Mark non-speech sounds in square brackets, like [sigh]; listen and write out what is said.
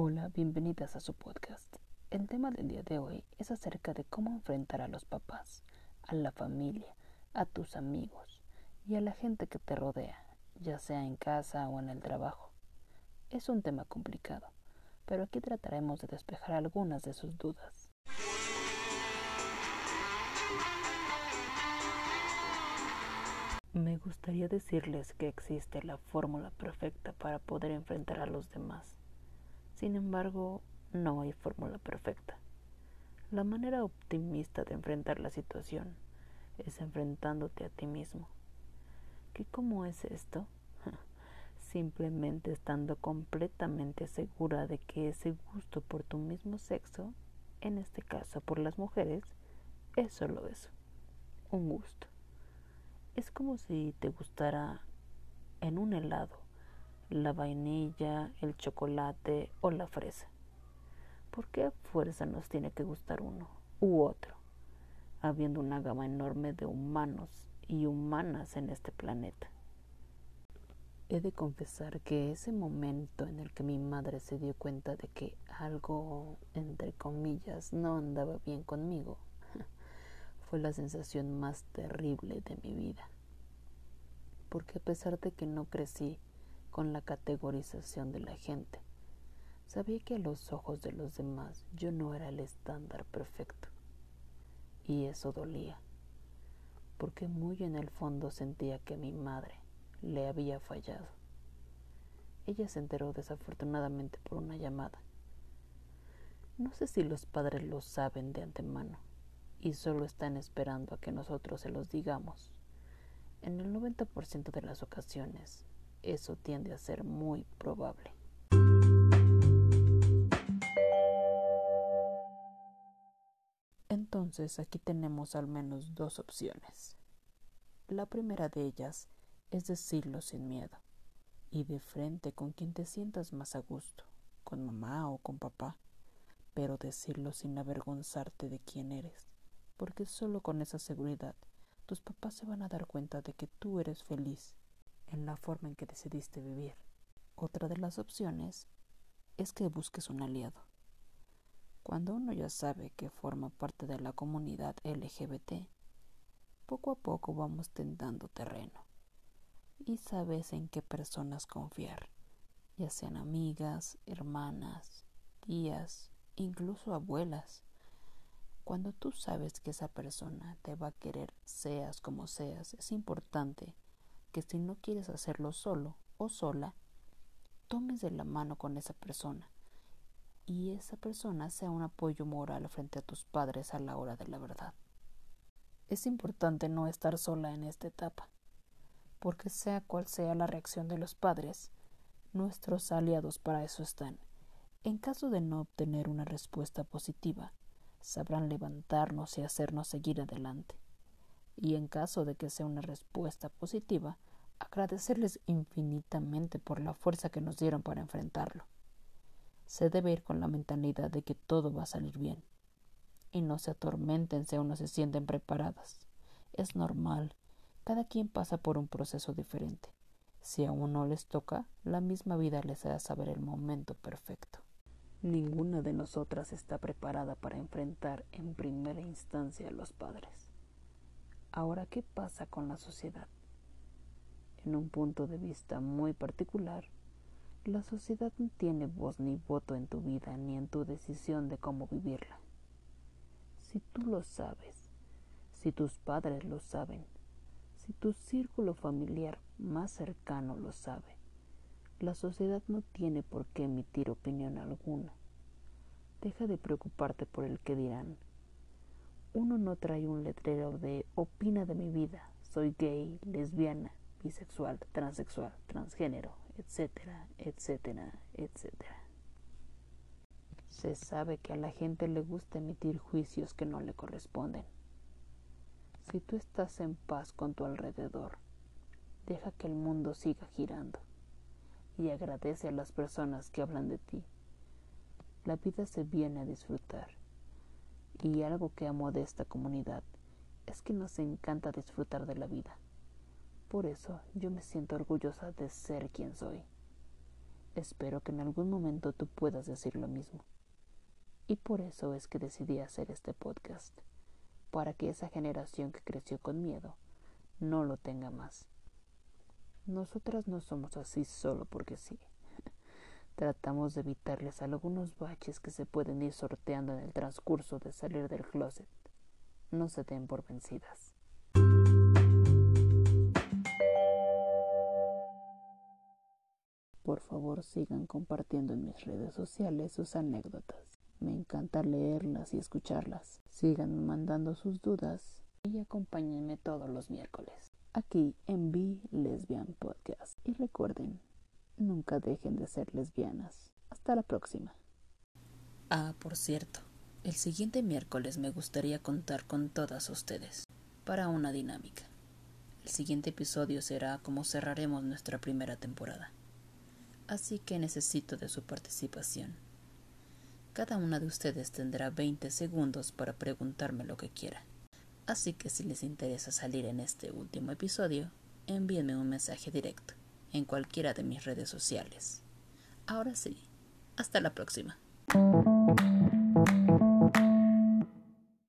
Hola, bienvenidas a su podcast. El tema del día de hoy es acerca de cómo enfrentar a los papás, a la familia, a tus amigos y a la gente que te rodea, ya sea en casa o en el trabajo. Es un tema complicado, pero aquí trataremos de despejar algunas de sus dudas. Me gustaría decirles que existe la fórmula perfecta para poder enfrentar a los demás. Sin embargo, no hay fórmula perfecta. La manera optimista de enfrentar la situación es enfrentándote a ti mismo. ¿Qué cómo es esto? [laughs] Simplemente estando completamente segura de que ese gusto por tu mismo sexo, en este caso por las mujeres, es solo eso, un gusto. Es como si te gustara en un helado la vainilla, el chocolate o la fresa. ¿Por qué a fuerza nos tiene que gustar uno u otro, habiendo una gama enorme de humanos y humanas en este planeta? He de confesar que ese momento en el que mi madre se dio cuenta de que algo, entre comillas, no andaba bien conmigo, [laughs] fue la sensación más terrible de mi vida. Porque a pesar de que no crecí con la categorización de la gente, sabía que a los ojos de los demás yo no era el estándar perfecto. Y eso dolía, porque muy en el fondo sentía que mi madre le había fallado. Ella se enteró desafortunadamente por una llamada. No sé si los padres lo saben de antemano y solo están esperando a que nosotros se los digamos. En el 90% de las ocasiones, eso tiende a ser muy probable. Entonces aquí tenemos al menos dos opciones. La primera de ellas es decirlo sin miedo y de frente con quien te sientas más a gusto, con mamá o con papá, pero decirlo sin avergonzarte de quién eres porque solo con esa seguridad tus papás se van a dar cuenta de que tú eres feliz en la forma en que decidiste vivir. Otra de las opciones es que busques un aliado. Cuando uno ya sabe que forma parte de la comunidad LGBT, poco a poco vamos tentando terreno y sabes en qué personas confiar, ya sean amigas, hermanas, tías, incluso abuelas. Cuando tú sabes que esa persona te va a querer seas como seas, es importante que si no quieres hacerlo solo o sola, tomes de la mano con esa persona y esa persona sea un apoyo moral frente a tus padres a la hora de la verdad. Es importante no estar sola en esta etapa, porque sea cual sea la reacción de los padres, nuestros aliados para eso están. En caso de no obtener una respuesta positiva, sabrán levantarnos y hacernos seguir adelante. Y en caso de que sea una respuesta positiva, agradecerles infinitamente por la fuerza que nos dieron para enfrentarlo. Se debe ir con la mentalidad de que todo va a salir bien. Y no se atormenten si aún no se sienten preparadas. Es normal. Cada quien pasa por un proceso diferente. Si aún no les toca, la misma vida les hará saber el momento perfecto. Ninguna de nosotras está preparada para enfrentar en primera instancia a los padres. Ahora, ¿qué pasa con la sociedad? En un punto de vista muy particular, la sociedad no tiene voz ni voto en tu vida ni en tu decisión de cómo vivirla. Si tú lo sabes, si tus padres lo saben, si tu círculo familiar más cercano lo sabe, la sociedad no tiene por qué emitir opinión alguna. Deja de preocuparte por el que dirán. Uno no trae un letrero de opina de mi vida, soy gay, lesbiana, bisexual, transexual, transgénero, etcétera, etcétera, etcétera. Se sabe que a la gente le gusta emitir juicios que no le corresponden. Si tú estás en paz con tu alrededor, deja que el mundo siga girando y agradece a las personas que hablan de ti. La vida se viene a disfrutar. Y algo que amo de esta comunidad es que nos encanta disfrutar de la vida. Por eso yo me siento orgullosa de ser quien soy. Espero que en algún momento tú puedas decir lo mismo. Y por eso es que decidí hacer este podcast, para que esa generación que creció con miedo no lo tenga más. Nosotras no somos así solo porque sí. Tratamos de evitarles algunos baches que se pueden ir sorteando en el transcurso de salir del closet. No se den por vencidas. Por favor sigan compartiendo en mis redes sociales sus anécdotas. Me encanta leerlas y escucharlas. Sigan mandando sus dudas y acompáñenme todos los miércoles aquí en Be Lesbian Podcast. Y recuerden, nunca dejen de ser lesbianas. Hasta la próxima. Ah, por cierto, el siguiente miércoles me gustaría contar con todas ustedes para una dinámica. El siguiente episodio será como cerraremos nuestra primera temporada así que necesito de su participación. Cada una de ustedes tendrá 20 segundos para preguntarme lo que quiera. Así que si les interesa salir en este último episodio, envíenme un mensaje directo en cualquiera de mis redes sociales. Ahora sí, hasta la próxima.